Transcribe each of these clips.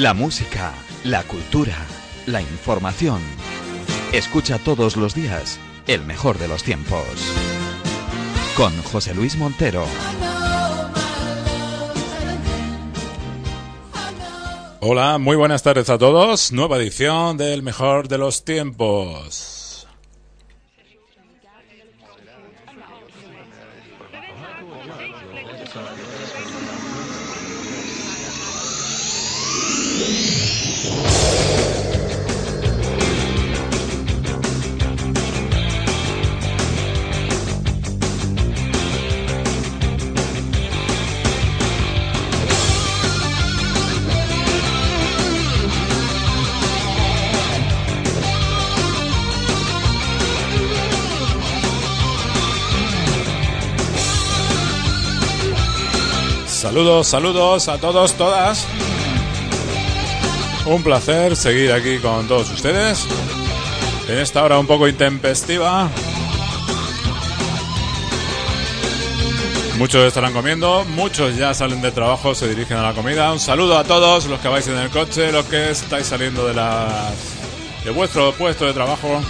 La música, la cultura, la información. Escucha todos los días el mejor de los tiempos. Con José Luis Montero. Hola, muy buenas tardes a todos. Nueva edición del mejor de los tiempos. Saludos, saludos a todos, todas. Un placer seguir aquí con todos ustedes. En esta hora un poco intempestiva. Muchos estarán comiendo, muchos ya salen de trabajo, se dirigen a la comida. Un saludo a todos los que vais en el coche, los que estáis saliendo de la de vuestro puesto de trabajo.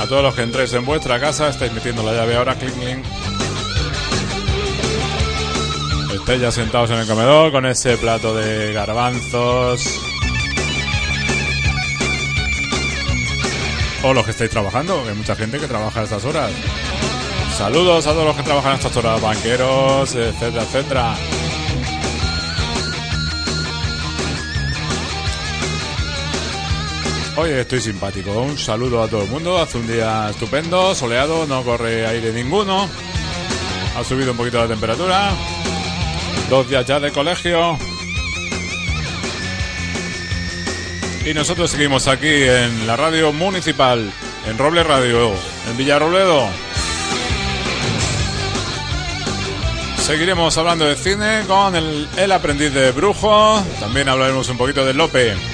A todos los que entréis en vuestra casa, estáis metiendo la llave ahora, clink, clink. Estáis ya sentados en el comedor con ese plato de garbanzos. O los que estáis trabajando, hay mucha gente que trabaja a estas horas. Saludos a todos los que trabajan a estas horas, banqueros, etcétera, etcétera. Hoy estoy simpático. Un saludo a todo el mundo. Hace un día estupendo, soleado, no corre aire ninguno. Ha subido un poquito la temperatura. Dos días ya de colegio. Y nosotros seguimos aquí en la radio municipal, en Roble Radio, en Villarrobledo. Seguiremos hablando de cine con el, el aprendiz de brujo. También hablaremos un poquito de Lope.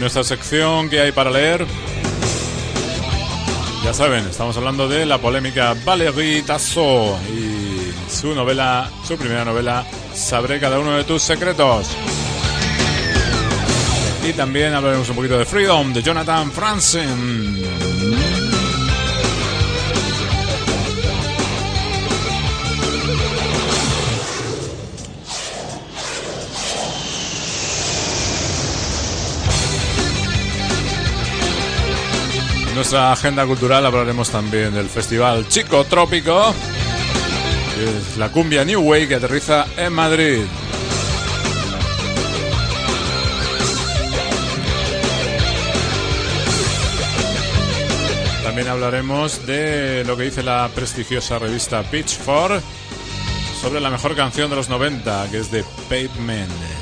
Nuestra sección que hay para leer, ya saben, estamos hablando de la polémica Valérie Tasso y su novela, su primera novela, Sabré cada uno de tus secretos. Y también hablaremos un poquito de Freedom de Jonathan Franzen. Nuestra agenda cultural hablaremos también del festival Chico Trópico, la cumbia New Way que aterriza en Madrid. También hablaremos de lo que dice la prestigiosa revista Pitchfork sobre la mejor canción de los 90, que es de Pavement.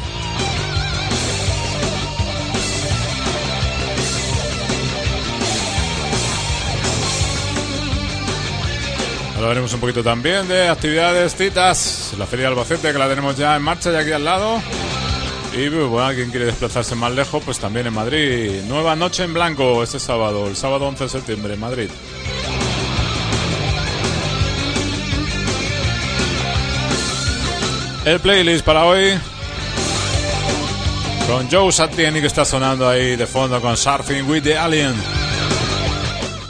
Hablaremos un poquito también de actividades, citas, la Feria de Albacete que la tenemos ya en marcha y aquí al lado. Y bueno, quien quiere desplazarse más lejos, pues también en Madrid. Nueva noche en blanco este sábado, el sábado 11 de septiembre en Madrid. El playlist para hoy. Con Joe Satriani que está sonando ahí de fondo con Surfing with the Alien.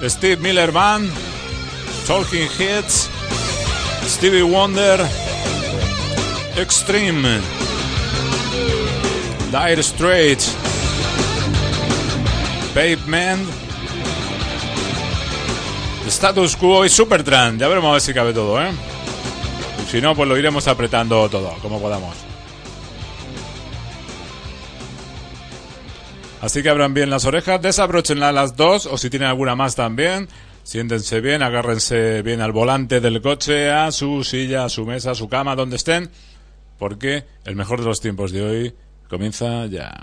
Steve Miller Band. Talking Heads, Stevie Wonder, Extreme, Dire Straits, Pavement, Status Quo y Supertramp. Ya veremos a ver si cabe todo, ¿eh? Si no, pues lo iremos apretando todo, como podamos. Así que abran bien las orejas, desabrochenlas las dos, o si tienen alguna más también, siéntense bien, agárrense bien al volante del coche, a su silla, a su mesa, a su cama, donde estén, porque el mejor de los tiempos de hoy comienza ya.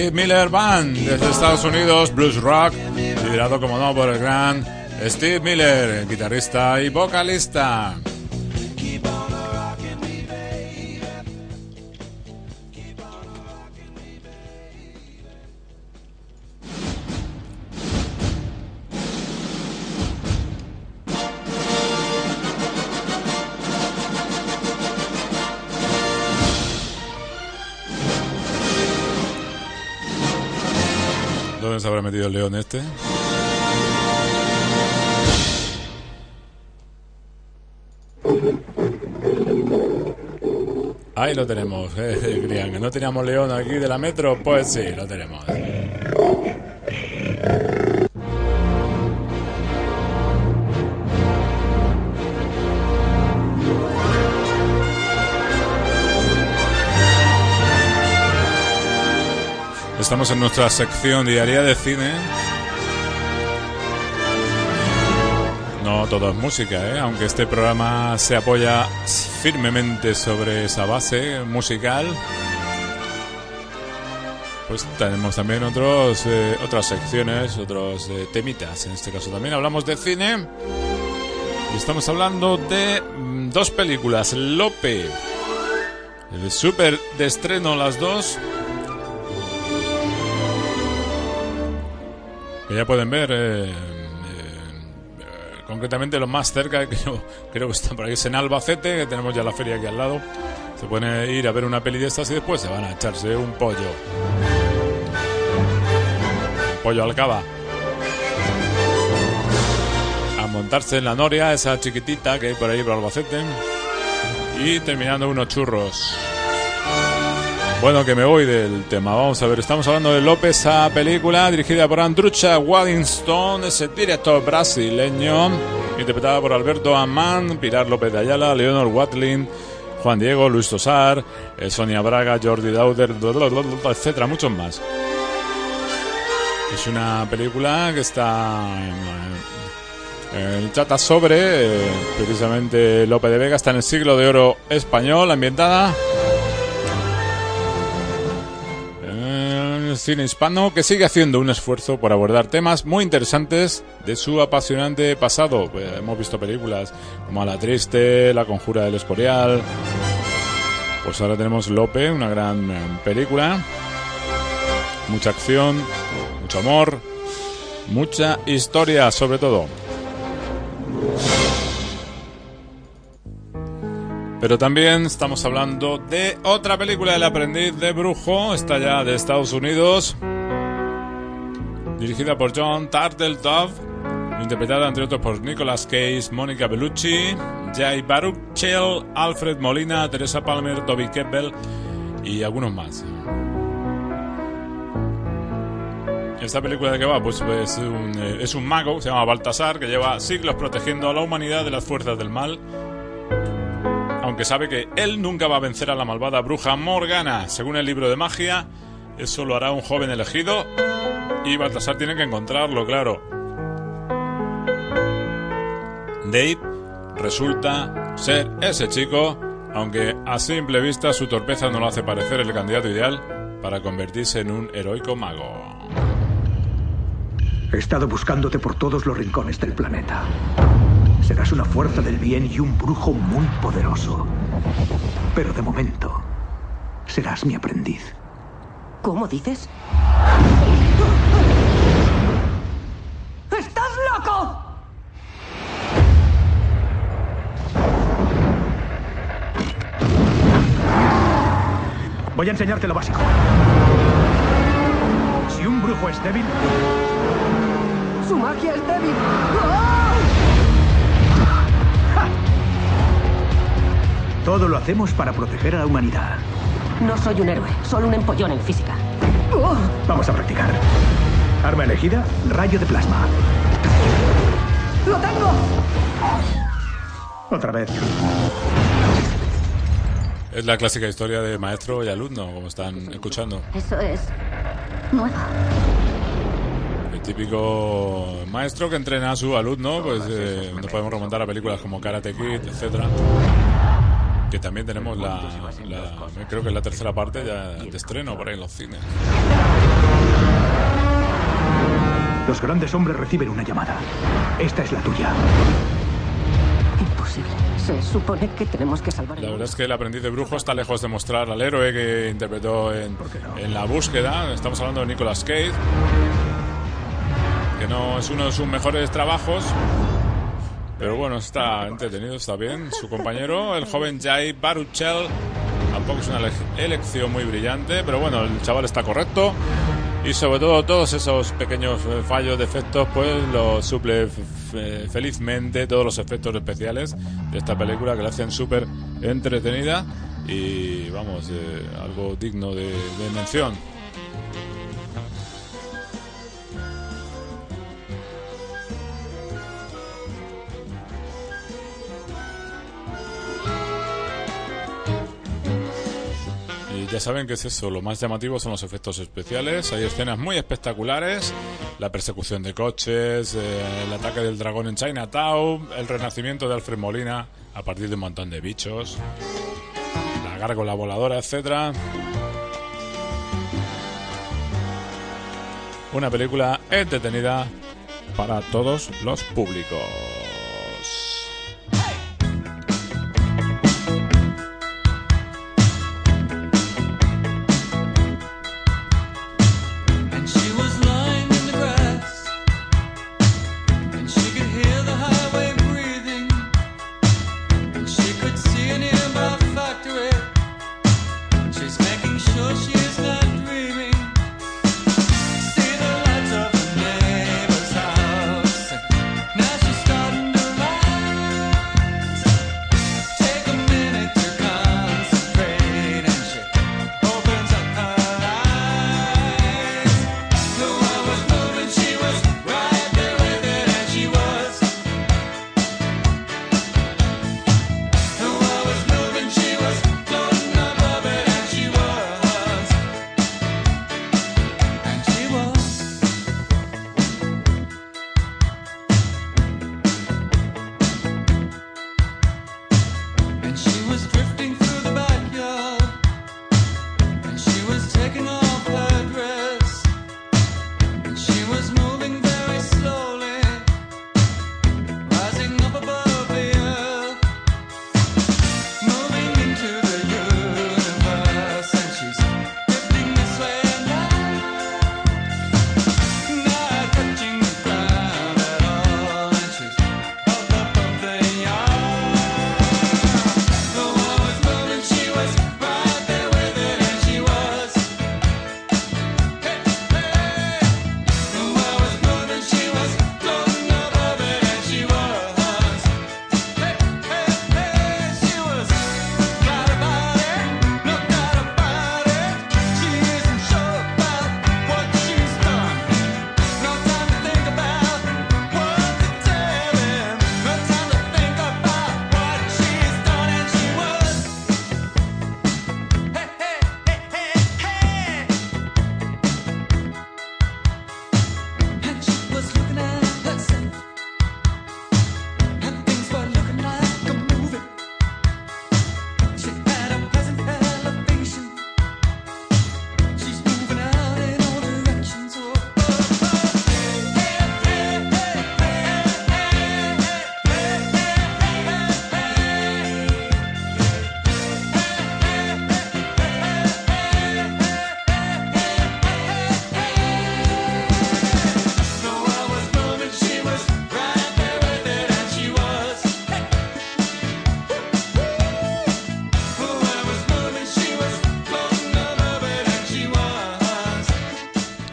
Steve Miller Band desde Estados Unidos, blues rock, liderado como no por el gran Steve Miller, guitarrista y vocalista. ¿Dónde se habrá metido el león este? Ahí lo tenemos, eh, que no teníamos león aquí de la metro, pues sí, lo tenemos. Estamos en nuestra sección diaria de cine. No todo es música, ¿eh? aunque este programa se apoya firmemente sobre esa base musical. Pues tenemos también otros, eh, otras secciones, otros eh, temitas. En este caso también hablamos de cine. Y estamos hablando de mm, dos películas. Lope. El super de estreno las dos. Ya pueden ver. Eh, eh, concretamente lo más cerca que yo creo que está por ahí es en Albacete, que tenemos ya la feria aquí al lado. Se pueden ir a ver una peli de estas y después se van a echarse un pollo. Pollo al cava. A montarse en la noria, esa chiquitita que hay por ahí por Albacete. Y terminando unos churros. Bueno, que me voy del tema. Vamos a ver, estamos hablando de López, esa película dirigida por Andrucha Waddington, ese director brasileño, interpretada por Alberto Amán, Pilar López de Ayala, Leonor Watling, Juan Diego, Luis Tosar, eh, Sonia Braga, Jordi Dauder, etcétera, muchos más. Es una película que está eh, trata sobre eh, precisamente López de Vega está en el siglo de oro español ambientada cine hispano que sigue haciendo un esfuerzo por abordar temas muy interesantes de su apasionante pasado. Pues, hemos visto películas como A la Triste, La Conjura del Escorial. Pues ahora tenemos Lope, una gran eh, película. Mucha acción, mucho amor, mucha historia sobre todo. Pero también estamos hablando de otra película, El aprendiz de brujo, está ya de Estados Unidos, dirigida por John Turteltaub, interpretada entre otros por Nicolas Cage, Mónica Bellucci, Jay Baruchel, Alfred Molina, Teresa Palmer, Toby Kebbell y algunos más. Esta película de qué va, pues, pues un, eh, es un mago, se llama Baltasar, que lleva siglos protegiendo a la humanidad de las fuerzas del mal aunque sabe que él nunca va a vencer a la malvada bruja Morgana. Según el libro de magia, eso lo hará un joven elegido y Baltasar tiene que encontrarlo, claro. Dave resulta ser ese chico, aunque a simple vista su torpeza no lo hace parecer el candidato ideal para convertirse en un heroico mago. He estado buscándote por todos los rincones del planeta. Serás una fuerza del bien y un brujo muy poderoso. Pero de momento, serás mi aprendiz. ¿Cómo dices? ¡Estás loco! Voy a enseñarte lo básico. Si un brujo es débil... ¡Su magia es débil! Todo lo hacemos para proteger a la humanidad. No soy un héroe, solo un empollón en física. Vamos a practicar. Arma elegida, rayo de plasma. ¡Lo tengo! Otra vez. Es la clásica historia de maestro y alumno, como están escuchando. Eso es nueva. El típico maestro que entrena a su alumno, pues eh, nos podemos remontar a películas como Karate Kid, etcétera que también tenemos la, creo que es la tercera parte ya de estreno por ahí en los cines. Los grandes hombres reciben una llamada. Esta es la tuya. Imposible. Se supone que tenemos que salvar La verdad es que el aprendiz de brujo está lejos de mostrar al héroe que interpretó en, en La búsqueda. Estamos hablando de Nicolas Cage, que no es uno de sus mejores trabajos, pero bueno, está entretenido, está bien. Su compañero, el joven Jay Baruchel, tampoco es una elección muy brillante, pero bueno, el chaval está correcto. Y sobre todo todos esos pequeños eh, fallos, defectos, pues lo suple felizmente todos los efectos especiales de esta película que la hacen súper entretenida y vamos, eh, algo digno de mención. Ya saben que es eso, lo más llamativo son los efectos especiales. Hay escenas muy espectaculares, la persecución de coches, eh, el ataque del dragón en Chinatown, el renacimiento de Alfred Molina a partir de un montón de bichos, la gárgola voladora, etcétera. Una película entretenida para todos los públicos.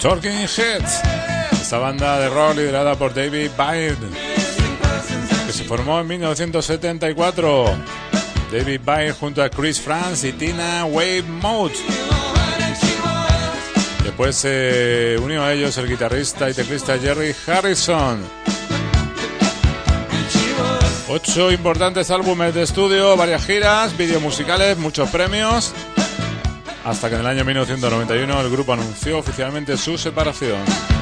Talking Heads, esta banda de rock liderada por David Byrne, que se formó en 1974. David Byrne junto a Chris France y Tina Wave Mode. Después se unió a ellos el guitarrista y teclista Jerry Harrison. Ocho importantes álbumes de estudio, varias giras, vídeos musicales, muchos premios hasta que en el año 1991 el grupo anunció oficialmente su separación.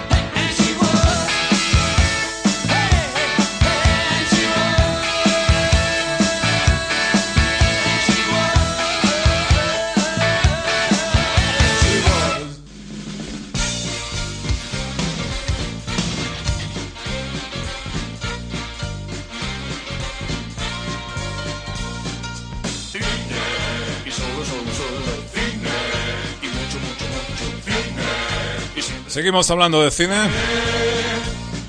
Seguimos hablando de cine.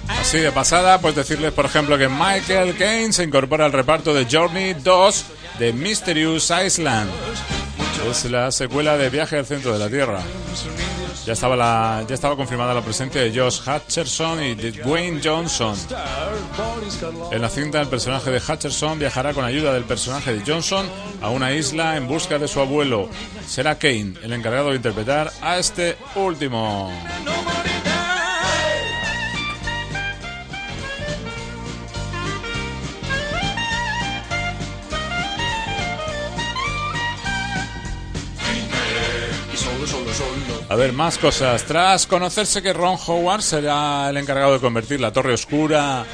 Así de pasada, pues decirles, por ejemplo, que Michael Caine se incorpora al reparto de Journey 2 de Mysterious Island. Es la secuela de Viaje al centro de la Tierra. Ya estaba, la, ya estaba confirmada la presencia de Josh Hutcherson y de Dwayne Johnson. En la cinta, el personaje de Hutcherson viajará con ayuda del personaje de Johnson a una isla en busca de su abuelo. Será Kane el encargado de interpretar a este último. A ver, más cosas. Tras conocerse que Ron Howard será el encargado de convertir la Torre Oscura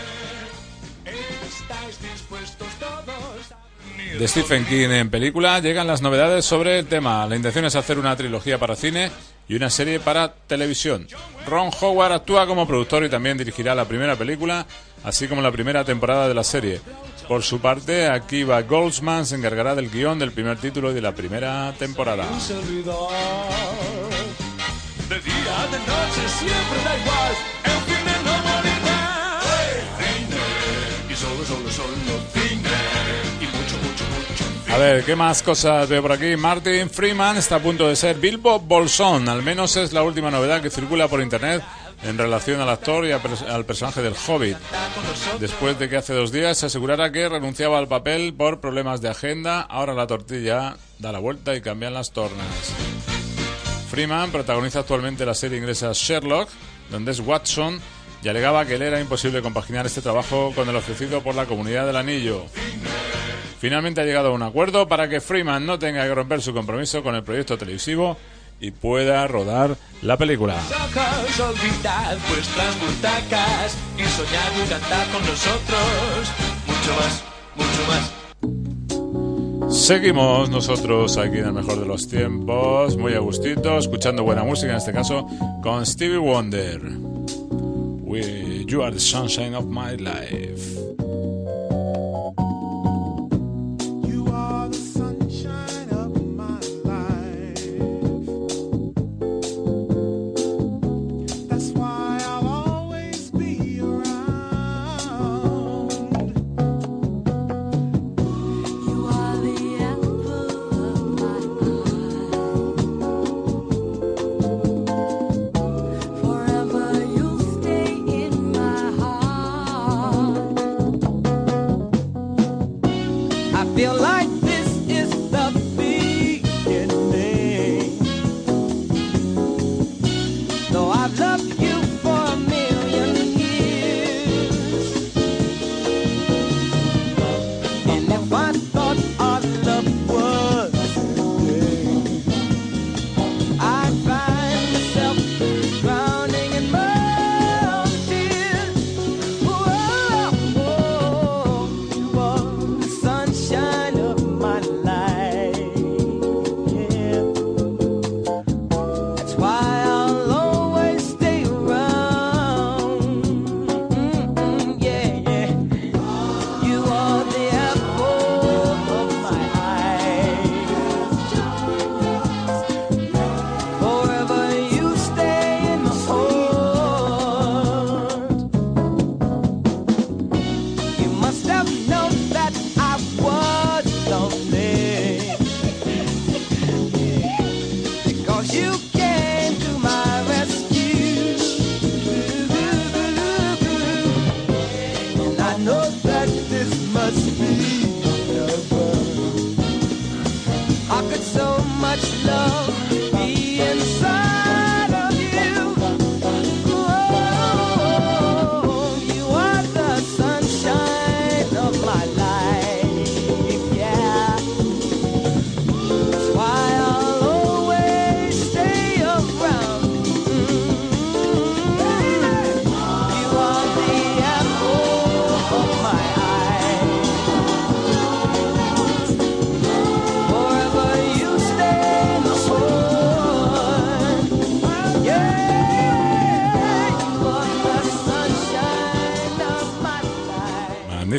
de Stephen King en película, llegan las novedades sobre el tema. La intención es hacer una trilogía para cine y una serie para televisión. Ron Howard actúa como productor y también dirigirá la primera película, así como la primera temporada de la serie. Por su parte, Akiva Goldsman se encargará del guion del primer título y de la primera temporada. De día, de noche, siempre da igual. El cine no morirá. Cine. Y solo, solo, solo cine. Y mucho, mucho, mucho. A ver, ¿qué más cosas veo por aquí? Martin Freeman está a punto de ser Bilbo Bolsón. Al menos es la última novedad que circula por internet en relación al actor y al personaje del Hobbit. Después de que hace dos días se asegurara que renunciaba al papel por problemas de agenda, ahora la tortilla da la vuelta y cambian las tornas. Freeman protagoniza actualmente la serie inglesa Sherlock, donde es Watson, y alegaba que le era imposible compaginar este trabajo con el ofrecido por la comunidad del anillo. Finalmente ha llegado a un acuerdo para que Freeman no tenga que romper su compromiso con el proyecto televisivo y pueda rodar la película. Seguimos nosotros aquí en el mejor de los tiempos, muy a gustito, escuchando buena música, en este caso con Stevie Wonder. We, you are the sunshine of my life.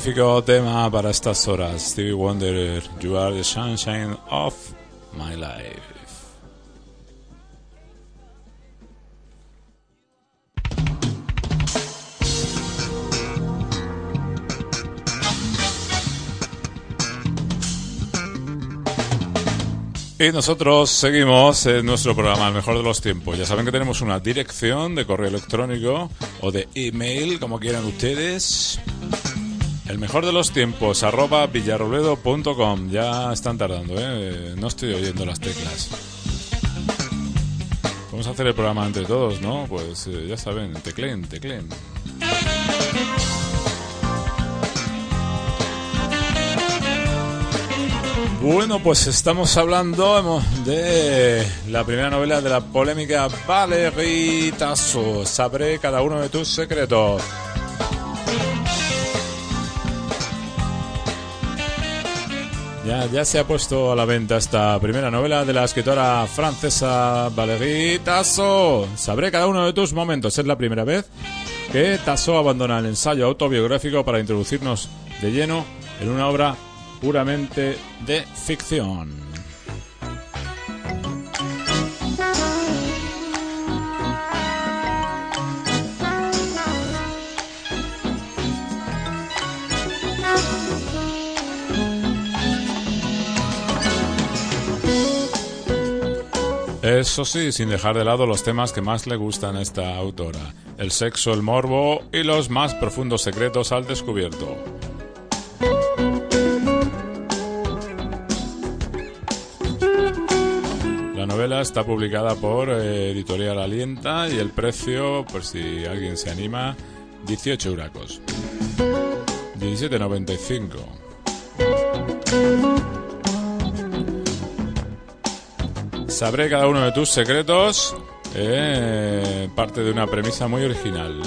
Magnífico tema para estas horas. Stevie Wonder, You Are the Sunshine of My Life. Y nosotros seguimos en nuestro programa El Mejor de los Tiempos. Ya saben que tenemos una dirección de correo electrónico o de email, como quieran ustedes. El mejor de los tiempos, arroba villarroledo.com. Ya están tardando, ¿eh? No estoy oyendo las teclas. Vamos a hacer el programa entre todos, ¿no? Pues eh, ya saben, teclen, teclen. Bueno, pues estamos hablando de la primera novela de la polémica Valeritazo. Sabré cada uno de tus secretos. Ya, se ha puesto a la venta esta primera novela de la escritora francesa Valérie Tasso. Sabré cada uno de tus momentos. Es la primera vez que Tasso abandona el ensayo autobiográfico para introducirnos de lleno en una obra puramente de ficción. Eso sí, sin dejar de lado los temas que más le gustan a esta autora, el sexo, el morbo y los más profundos secretos al descubierto. La novela está publicada por eh, Editorial Alienta y el precio, por si alguien se anima, 18 huracos. 17,95. Sabré cada uno de tus secretos. Eh, parte de una premisa muy original.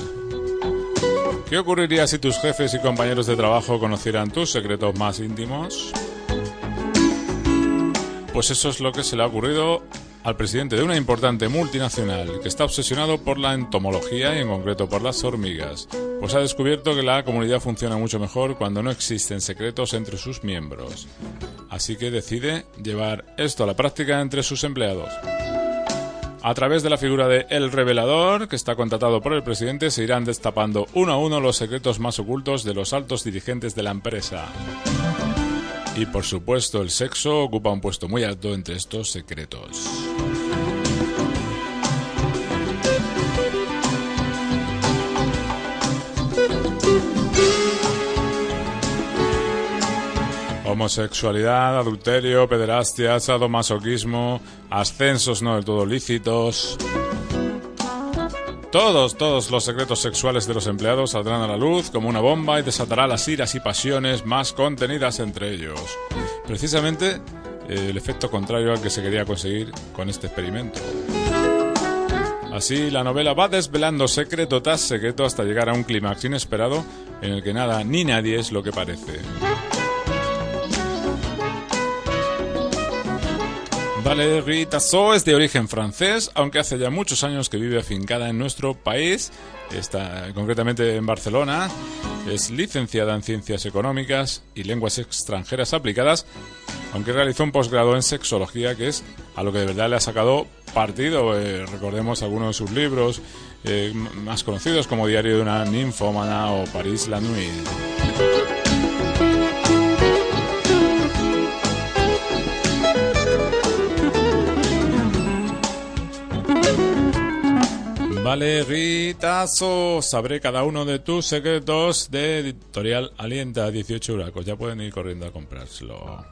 ¿Qué ocurriría si tus jefes y compañeros de trabajo conocieran tus secretos más íntimos? Pues eso es lo que se le ha ocurrido al presidente de una importante multinacional que está obsesionado por la entomología y en concreto por las hormigas, pues ha descubierto que la comunidad funciona mucho mejor cuando no existen secretos entre sus miembros así que decide llevar esto a la práctica entre sus empleados. A través de la figura de El Revelador, que está contratado por el presidente, se irán destapando uno a uno los secretos más ocultos de los altos dirigentes de la empresa. Y por supuesto, el sexo ocupa un puesto muy alto entre estos secretos. Homosexualidad, adulterio, pederastia, sadomasoquismo, ascensos no del todo lícitos. Todos, todos los secretos sexuales de los empleados saldrán a la luz como una bomba y desatará las iras y pasiones más contenidas entre ellos. Precisamente eh, el efecto contrario al que se quería conseguir con este experimento. Así, la novela va desvelando secreto tras secreto hasta llegar a un clímax inesperado en el que nada ni nadie es lo que parece. Valérie Tassot es de origen francés, aunque hace ya muchos años que vive afincada en nuestro país, está concretamente en Barcelona. Es licenciada en Ciencias Económicas y Lenguas Extranjeras Aplicadas, aunque realizó un posgrado en Sexología, que es a lo que de verdad le ha sacado partido. Eh, recordemos algunos de sus libros eh, más conocidos como Diario de una ninfómana o París la nuit. Vale, Ritazo, sabré cada uno de tus secretos de Editorial Alienta, 18 huracos. Ya pueden ir corriendo a comprárselo.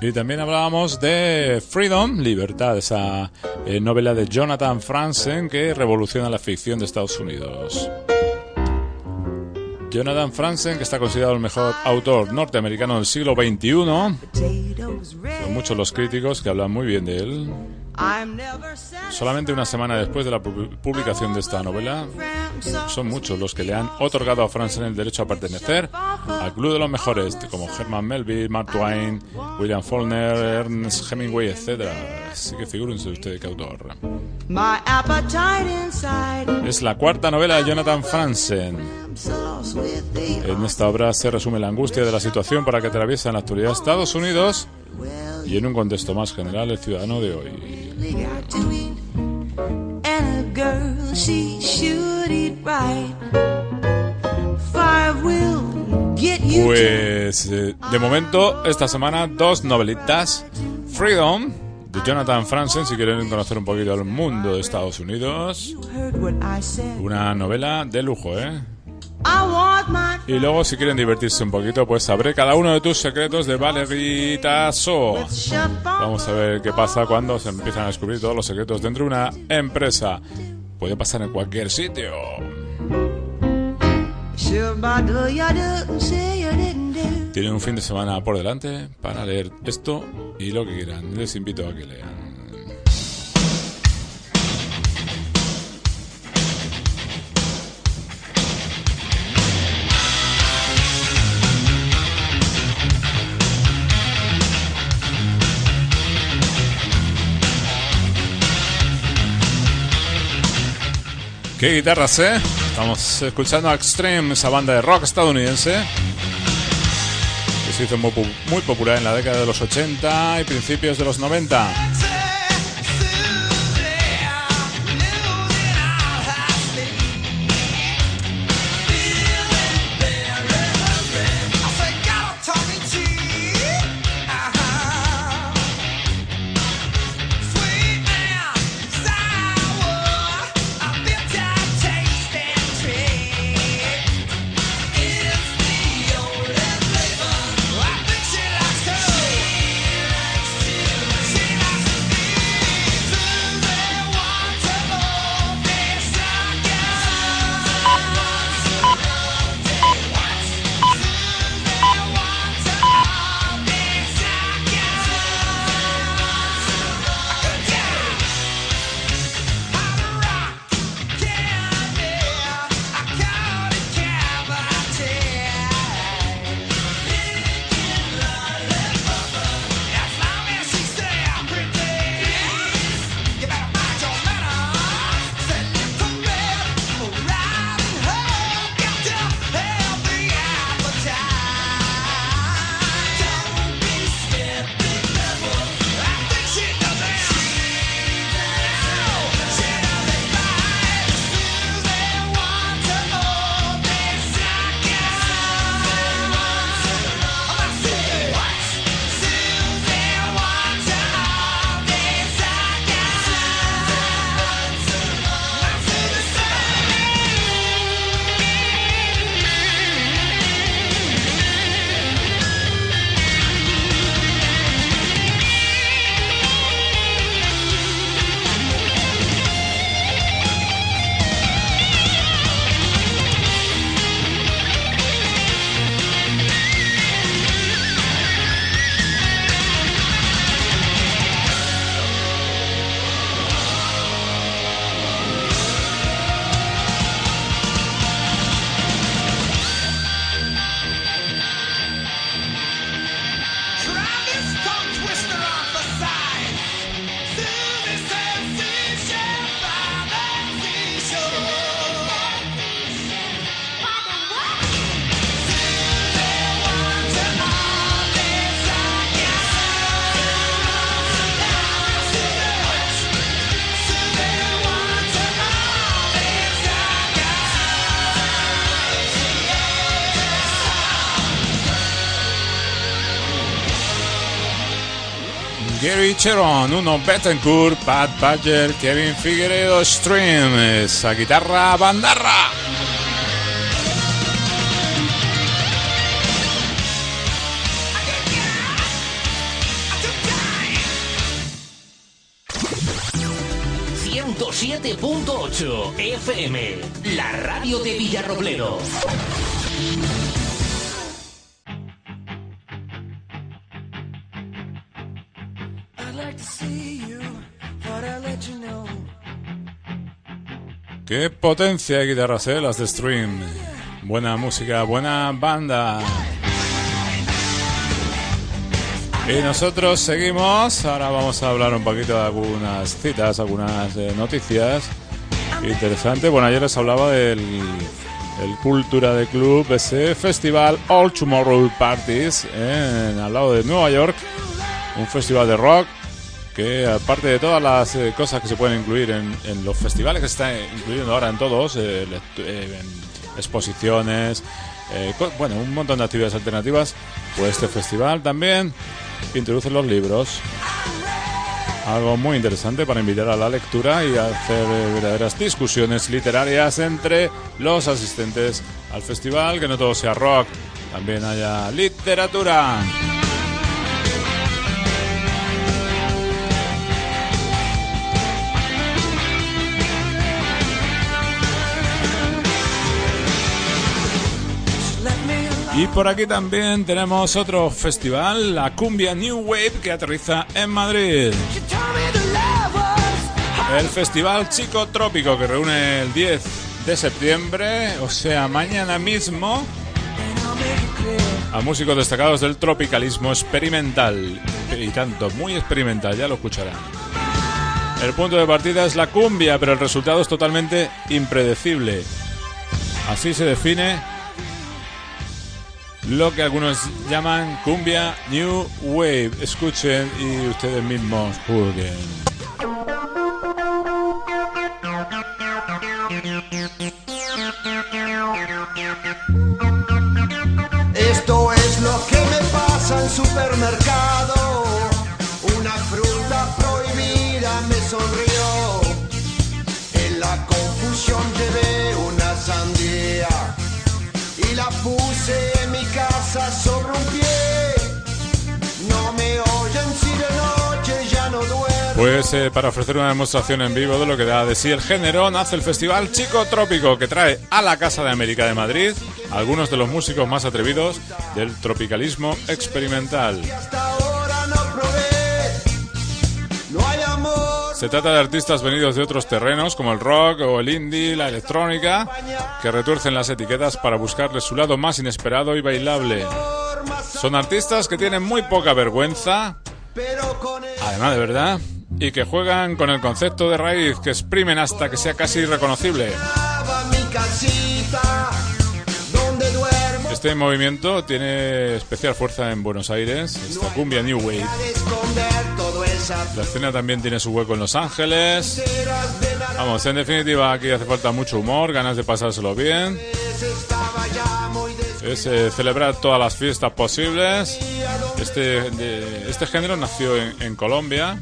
Y también hablábamos de Freedom, Libertad, esa eh, novela de Jonathan Franzen que revoluciona la ficción de Estados Unidos. Jonathan Franzen, que está considerado el mejor autor norteamericano del siglo XXI. Son muchos los críticos que hablan muy bien de él. Solamente una semana después de la publicación de esta novela, son muchos los que le han otorgado a Franzen el derecho a pertenecer al club de los mejores, como Herman Melville, Mark Twain, William Faulkner, Ernest Hemingway, etc. Así que figúrense ustedes qué autor. Es la cuarta novela de Jonathan Franzen. En esta obra se resume la angustia de la situación para que atraviesa en la actualidad Estados Unidos y en un contexto más general el ciudadano de hoy. Pues eh, de momento, esta semana, dos novelitas. Freedom, de Jonathan Franzen, si quieren conocer un poquito el mundo de Estados Unidos. Una novela de lujo, ¿eh? Y luego, si quieren divertirse un poquito, pues sabré cada uno de tus secretos de Valerita So. Vamos a ver qué pasa cuando se empiezan a descubrir todos los secretos dentro de una empresa. Puede pasar en cualquier sitio. Tienen un fin de semana por delante para leer esto y lo que quieran. Les invito a que lean. ¿Qué guitarras, eh? Estamos escuchando a Extreme, esa banda de rock estadounidense que se hizo muy, muy popular en la década de los 80 y principios de los 90. Cheron, Uno Bettencourt, Pat Badger, Kevin Figueredo, Stream, esa guitarra bandarra. ...107.8 FM... ...la radio de Villarrobledo. Qué potencia de guitarras. Las de Stream. Buena música, buena banda. Y nosotros seguimos. Ahora vamos a hablar un poquito de algunas citas, algunas eh, noticias interesantes. Bueno, ayer les hablaba del el Cultura de Club, ese festival All Tomorrow Parties en, al lado de Nueva York. Un festival de rock que aparte de todas las eh, cosas que se pueden incluir en, los festivales que se están incluyendo ahora en todos, eh, exposiciones, bueno, un montón de actividades alternativas, pues este festival también introduce los libros. Algo muy interesante para invitar a la lectura y hacer verdaderas discusiones literarias entre los asistentes al festival, que no todo sea rock, también haya literatura. Y por aquí también tenemos otro festival, la Cumbia New Wave, que aterriza en Madrid. El Festival Chico Trópico, que reúne el 10 de septiembre, o sea, mañana mismo, a músicos destacados del tropicalismo experimental. Y tanto, muy experimental, ya lo escucharán. El punto de partida es la cumbia, pero el resultado es totalmente impredecible. Así se define lo que algunos llaman cumbia New Wave. Escuchen y ustedes mismos juzguen. Esto es lo que me pasa en supermercado. Una fruta prohibida me sonrió. En la confusión sandía puse sobre un pie. No me oyen si de noche ya no duermo. Pues eh, para ofrecer una demostración en vivo de lo que da de sí el género, nace el Festival Chico Trópico, que trae a la Casa de América de Madrid algunos de los músicos más atrevidos del tropicalismo experimental. Se trata de artistas venidos de otros terrenos como el rock o el indie, la electrónica, que retuercen las etiquetas para buscarle su lado más inesperado y bailable. Son artistas que tienen muy poca vergüenza, además de verdad, y que juegan con el concepto de raíz, que exprimen hasta que sea casi irreconocible. Este movimiento tiene especial fuerza en Buenos Aires, esta cumbia New Wave. La escena también tiene su hueco en Los Ángeles. Vamos, en definitiva, aquí hace falta mucho humor, ganas de pasárselo bien. Es eh, celebrar todas las fiestas posibles. Este, este género nació en, Colombia.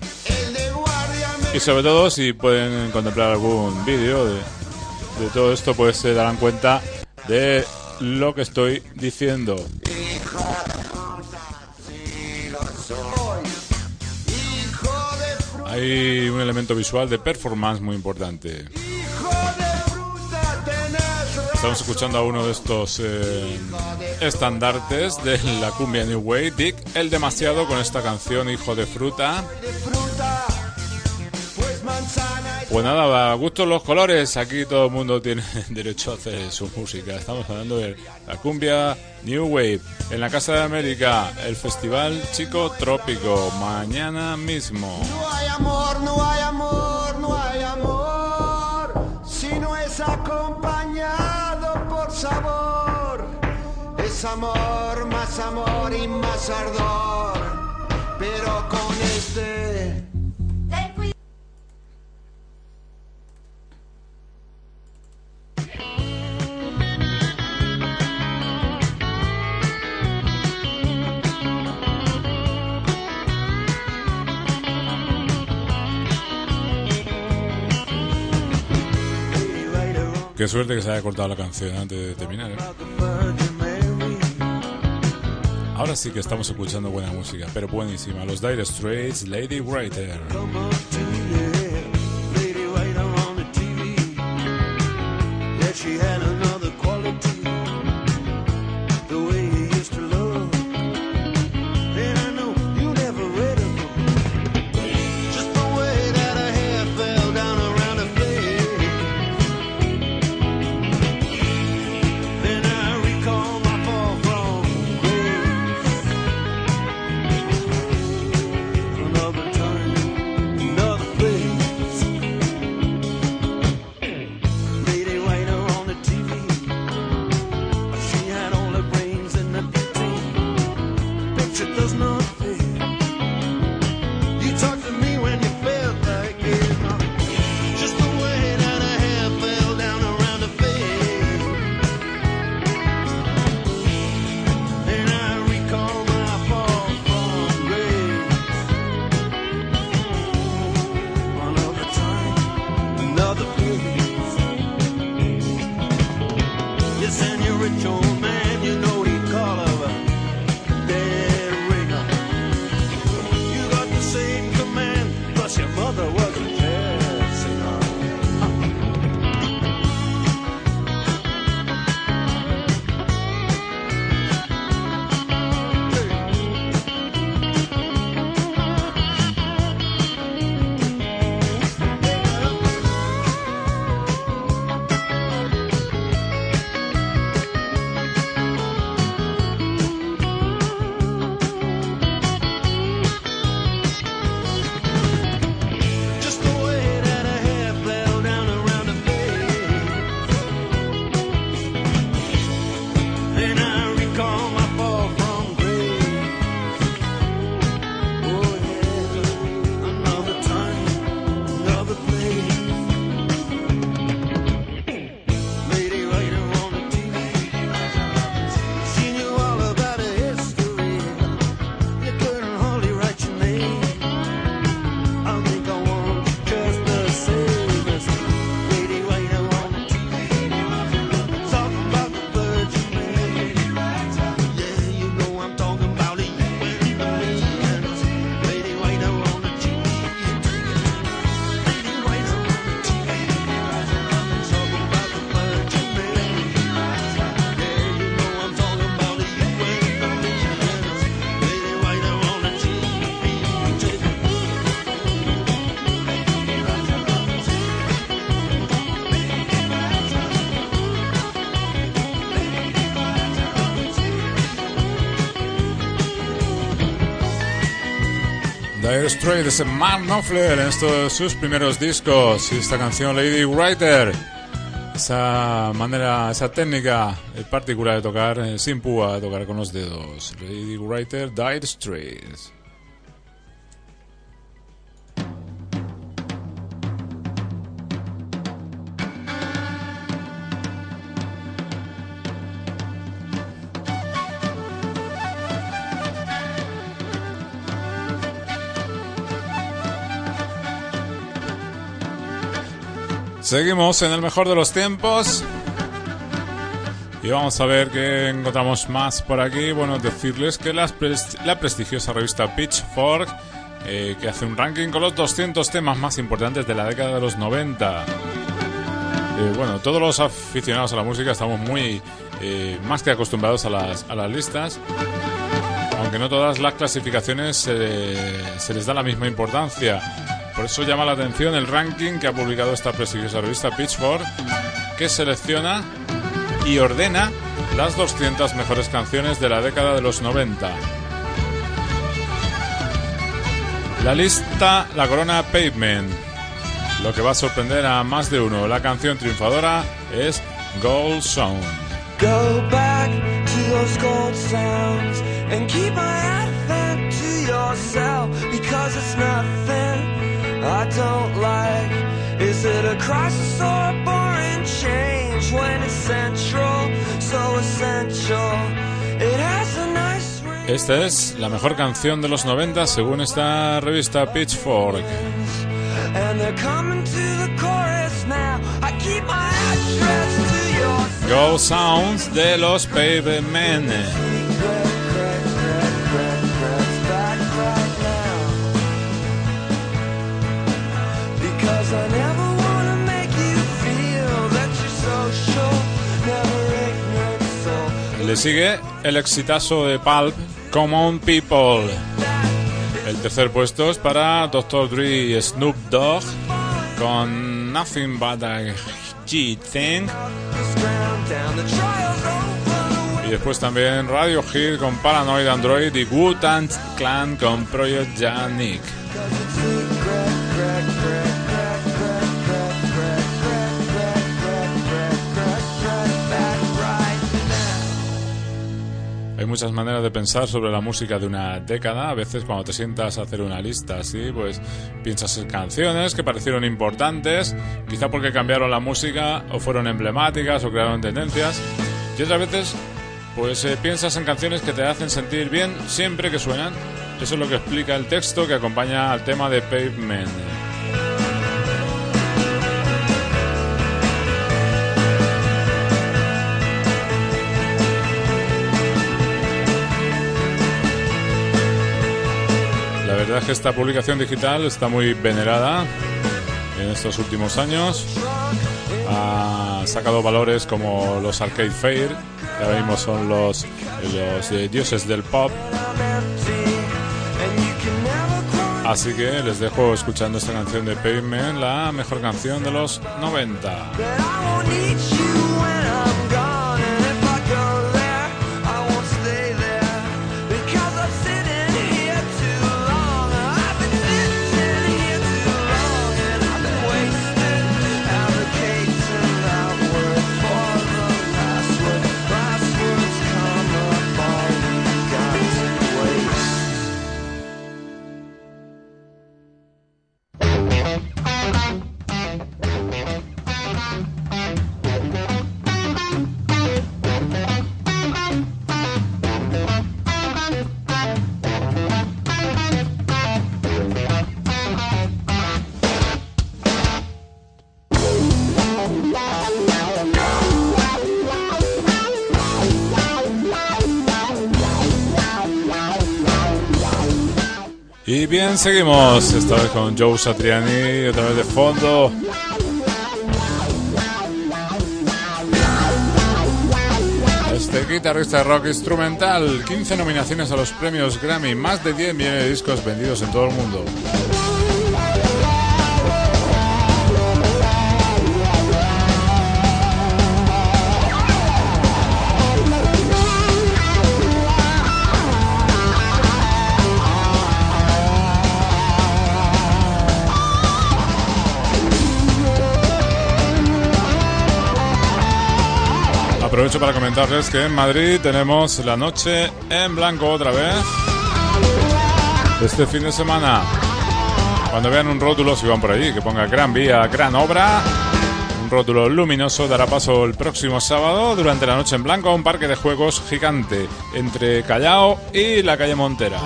Y sobre todo, si pueden contemplar algún vídeo de, de todo esto, pues se darán cuenta de lo que estoy diciendo. Hay un elemento visual de performance muy importante. Estamos escuchando a uno de estos eh, estandartes de la cumbia New Way, Dick el demasiado con esta canción Hijo de fruta. Pues nada, a gusto los colores, aquí todo el mundo tiene derecho a hacer su música. Estamos hablando de la cumbia New Wave en la Casa de América, el Festival Chico Trópico, mañana mismo. No hay amor, no hay amor, no hay amor, si no es acompañado por sabor. Es amor, más amor y más ardor, pero con este Qué suerte que se haya cortado la canción antes de terminar. ¿eh? Ahora sí que estamos escuchando buena música, pero buenísima. Los Dire Straits, Lady Writer. Dire Straits, Mark Knopfler en estos sus primeros discos y esta canción Lady Writer. Esa manera, esa técnica particular de tocar eh, sin púa, de tocar con los dedos. Lady Writer, Dire Straits. Seguimos en el mejor de los tiempos. Y vamos a ver qué encontramos más por aquí. Bueno, decirles que la, prestigiosa revista Pitchfork, eh, que hace un ranking con los 200 temas más importantes de la década de los 90. Eh, bueno, todos los aficionados a la música estamos muy eh, más que acostumbrados a las, a las listas. Aunque no todas las clasificaciones se les da la misma importancia. Por eso llama la atención el ranking que ha publicado esta prestigiosa revista Pitchfork, que selecciona y ordena las 200 mejores canciones de la década de los 90. La lista la corona Pavement, lo que va a sorprender a más de uno. La canción triunfadora es Gold Sound. Go back to those gold sounds and keep my to yourself because it's nothing. I don't like? Is it a crisis or a boring change when it's central, so essential? It has a nice Esta es la mejor canción de los 90 según esta revista Pitchfork. Go Sounds de los Pavement. Le sigue el exitazo de Pulp, Common People. El tercer puesto es para Dr. Dre y Snoop Dogg con Nothing But a G-Thing. Y después también Radiohead con Paranoid Android y wu Clan con Project Janik. Hay muchas maneras de pensar sobre la música de una década. A veces cuando te sientas a hacer una lista así, pues piensas en canciones que parecieron importantes, quizá porque cambiaron la música o fueron emblemáticas o crearon tendencias. Y otras veces, pues eh, piensas en canciones que te hacen sentir bien siempre que suenan. Eso es lo que explica el texto que acompaña al tema de Pavement. Verdad es que esta publicación digital está muy venerada en estos últimos años. Ha sacado valores como los Arcade Fair, que ahora mismo son los, los dioses del pop. Así que les dejo escuchando esta canción de Pavement, la mejor canción de los 90. Y bien, seguimos. Esta vez con Joe Satriani, otra vez de fondo. Este guitarrista de rock instrumental, 15 nominaciones a los premios Grammy, más de 10 millones de discos vendidos en todo el mundo. Aprovecho para comentarles que en Madrid tenemos la noche en blanco otra vez. Este fin de semana, cuando vean un rótulo, si van por allí, que ponga Gran Vía, Gran Obra, un rótulo luminoso dará paso el próximo sábado durante la noche en blanco a un parque de juegos gigante entre Callao y la calle Montera.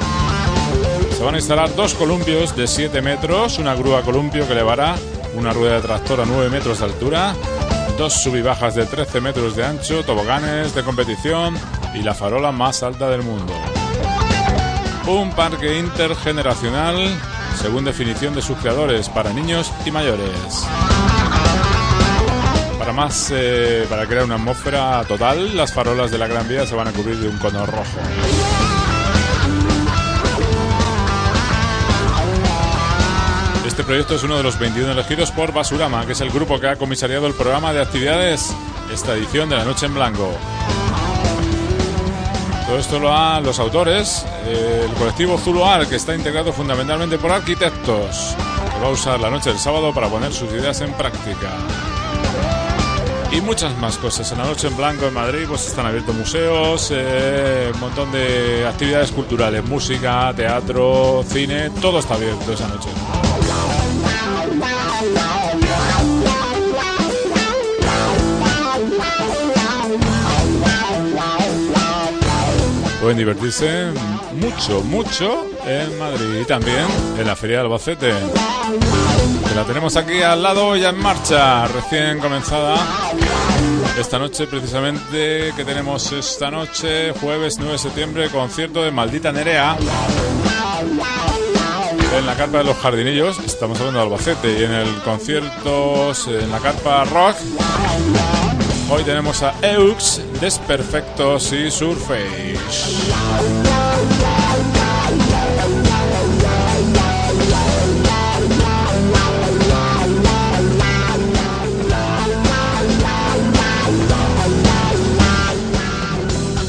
Se van a instalar dos columpios de 7 metros, una grúa columpio que elevará una rueda de tractor a 9 metros de altura, dos subibajas de 13 metros de ancho, toboganes de competición y la farola más alta del mundo. Un parque intergeneracional, según definición de sus creadores, para niños y mayores. Para más, eh, para crear una atmósfera total, las farolas de la Gran Vía se van a cubrir de un cono rojo. Este proyecto es uno de los 21 elegidos por Basurama, que es el grupo que ha comisariado el programa de actividades esta edición de la Noche en Blanco. Todo esto lo han los autores, el colectivo Zuluar, que está integrado fundamentalmente por arquitectos, que va a usar la noche del sábado para poner sus ideas en práctica. Y muchas más cosas. En la noche en blanco en Madrid pues están abiertos museos, eh, un montón de actividades culturales, música, teatro, cine, todo está abierto esa noche. Pueden divertirse mucho, mucho en Madrid y también en la Feria de Albacete. La tenemos aquí al lado ya en marcha, recién comenzada. Esta noche, precisamente, que tenemos esta noche, jueves 9 de septiembre, concierto de Maldita Nerea. En la carpa de los jardinillos, estamos hablando de Albacete, y en el concierto, en la carpa rock, Hoy tenemos a Eux, Desperfectos y Surface.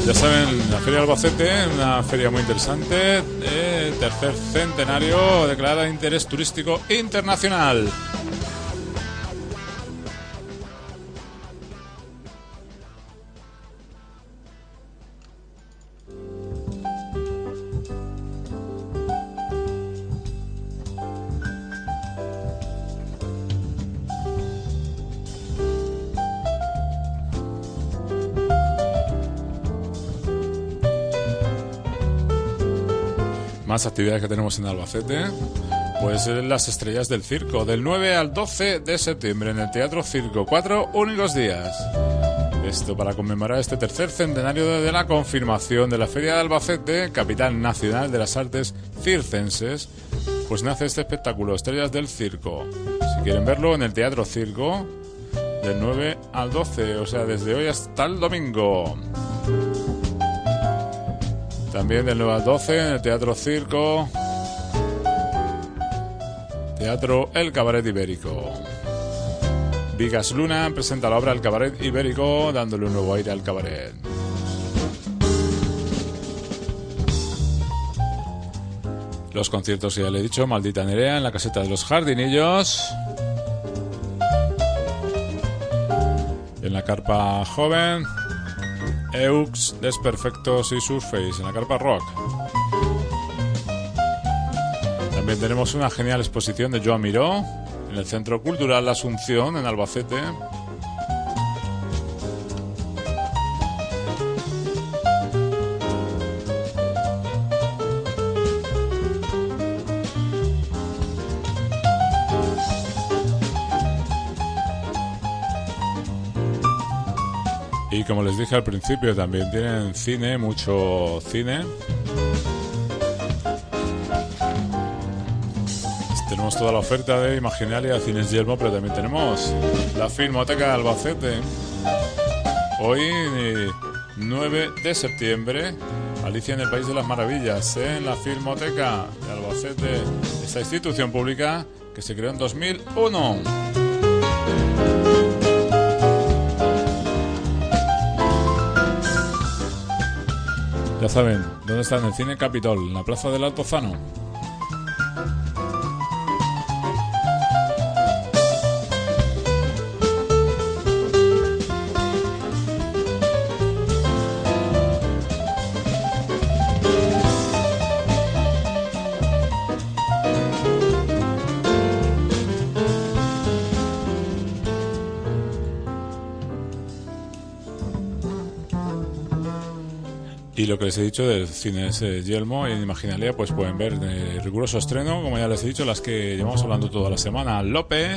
Ya saben, la Feria Albacete, una feria muy interesante, eh, tercer centenario, declarada de interés turístico internacional. Más actividades que tenemos en Albacete. Pues las estrellas del circo, del 9 al 12 de septiembre en el Teatro Circo. Cuatro únicos días. Esto para conmemorar este tercer centenario de la confirmación de la Feria de Albacete, capital nacional de las artes circenses. Pues nace este espectáculo, Estrellas del Circo. Si quieren verlo en el Teatro Circo, del 9 al 12, o sea, desde hoy hasta el domingo. También del 9 al 12 en el Teatro Circo. Teatro El Cabaret Ibérico. Vigas Luna presenta la obra El Cabaret Ibérico dándole un nuevo aire al cabaret. Los conciertos, ya le he dicho, Maldita Nerea en la caseta de los Jardinillos. En la carpa joven, Eux, Desperfectos y Surface en la carpa rock. También tenemos una genial exposición de Joan Miró en el Centro Cultural Asunción en Albacete. Y como les dije al principio, también tienen cine, mucho cine. Tenemos toda la oferta de Imaginaria Cines Yelmo, pero también tenemos la Filmoteca de Albacete. Hoy, 9 de septiembre, Alicia en el País de las Maravillas, en la Filmoteca de Albacete, esta institución pública que se creó en 2001. Ya saben, ¿dónde está? En el Cine Capitol, en la Plaza del Altozano. Lo que les he dicho del cine ese Yelmo y Imaginalia, pues pueden ver de riguroso estreno, como ya les he dicho, las que llevamos hablando toda la semana. Lope,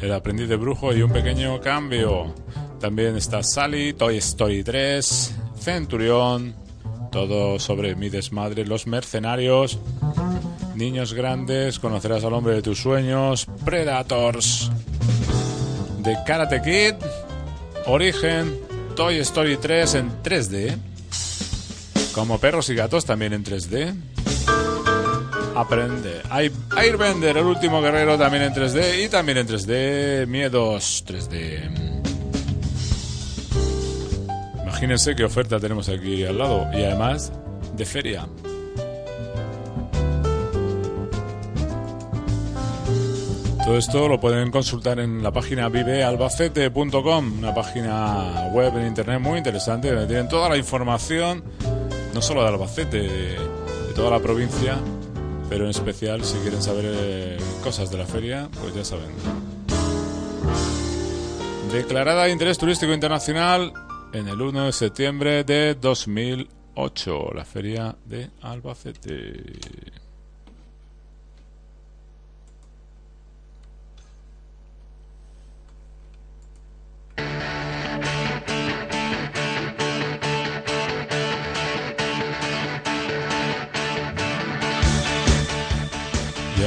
El aprendiz de brujo y un pequeño cambio. También está Sally, Toy Story 3, Centurión, todo sobre mi desmadre, Los Mercenarios, Niños Grandes, Conocerás al hombre de tus sueños, Predators, The Karate Kid, Origen, Toy Story 3 en 3D, como Perros y Gatos también en 3D. Aprende. Airbender, el último guerrero también en 3D y también en 3D. Miedos 3D. Imagínense qué oferta tenemos aquí al lado y además de feria. Todo esto lo pueden consultar en la página vivealbacete.com, una página web en internet muy interesante donde tienen toda la información, no solo de Albacete, de, toda la provincia, pero en especial si quieren saber eh, cosas de la feria, pues ya saben. Declarada de interés turístico internacional en el 1 de septiembre de 2008, la feria de Albacete.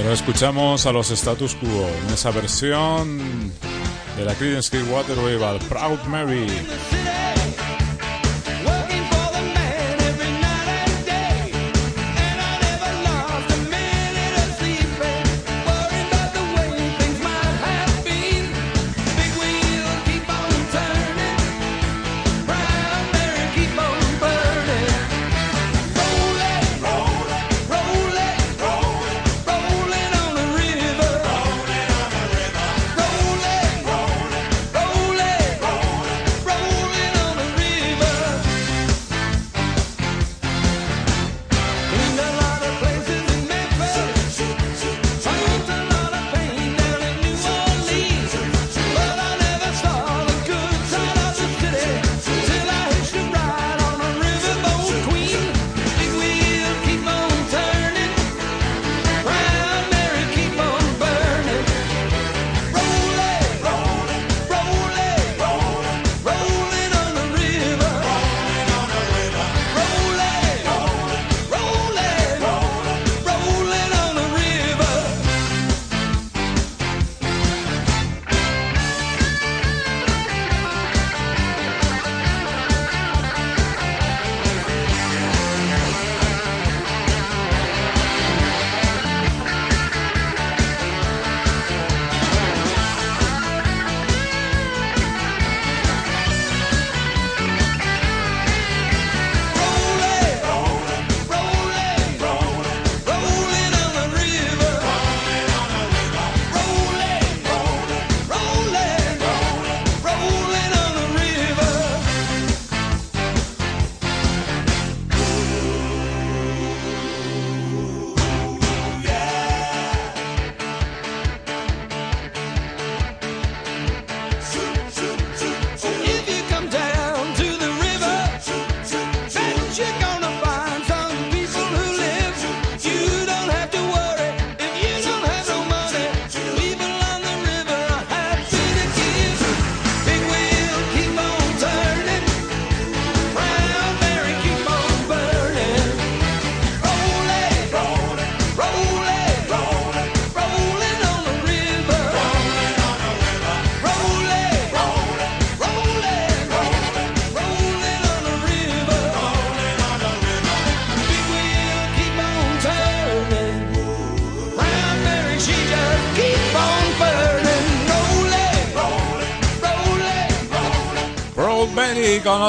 Ahora escuchamos a los Status Quo en esa versión de la Creedence Clearwater Revival, Proud Mary.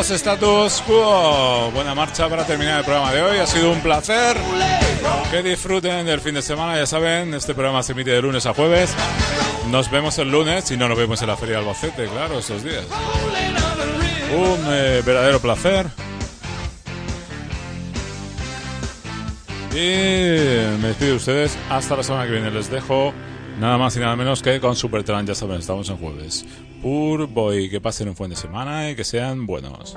Status quo. Buena marcha para terminar el programa de hoy. Ha sido un placer. Que disfruten del fin de semana. Ya saben, este programa se emite de lunes a jueves. Nos vemos el lunes y no nos vemos en la Feria de Albacete, claro, esos días. Un eh, verdadero placer. Y me despido de ustedes. Hasta la semana que viene. Les dejo nada más y nada menos que con Supertramp. Ya saben, estamos en jueves. Boy, que pasen un buen de semana y que sean buenos.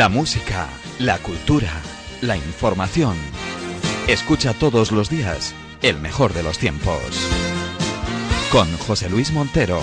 La música, la cultura, la información. Escucha todos los días el mejor de los tiempos. Con José Luis Montero.